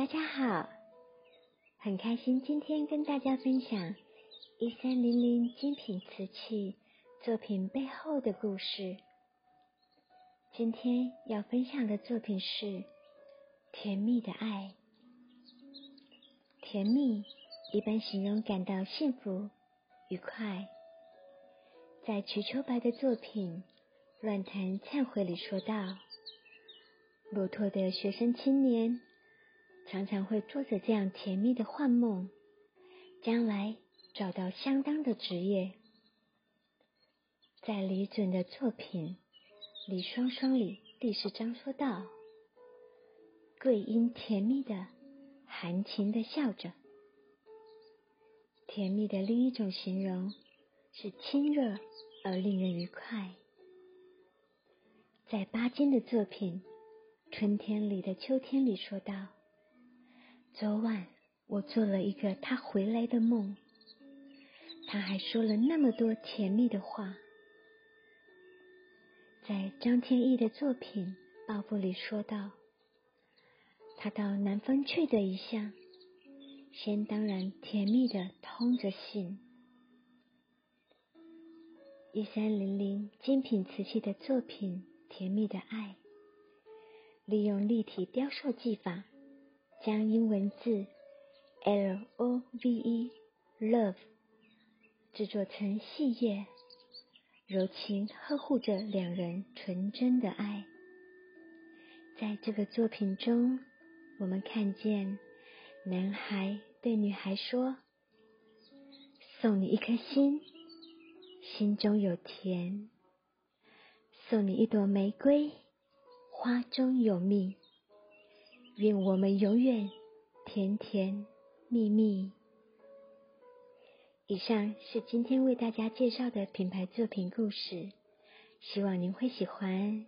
大家好，很开心今天跟大家分享一三零零精品瓷器作品背后的故事。今天要分享的作品是《甜蜜的爱》。甜蜜一般形容感到幸福、愉快。在瞿秋白的作品《乱弹忏悔》里说道：“落拓的学生青年。”常常会做着这样甜蜜的幻梦，将来找到相当的职业。在李准的作品《李双双》里，第四章说道：“桂英甜蜜的、含情的笑着。”甜蜜的另一种形容是亲热而令人愉快。在巴金的作品《春天里的秋天》里说道。昨晚我做了一个他回来的梦，他还说了那么多甜蜜的话。在张天翼的作品《报复》里说道：“他到南方去的一下，先当然甜蜜的通着信。”一三零零精品瓷器的作品《甜蜜的爱》，利用立体雕塑技法。将英文字 L O V E Love 制作成细叶，柔情呵护着两人纯真的爱。在这个作品中，我们看见男孩对女孩说：“送你一颗心，心中有甜；送你一朵玫瑰，花中有蜜。”愿我们永远甜甜蜜蜜。以上是今天为大家介绍的品牌作品故事，希望您会喜欢。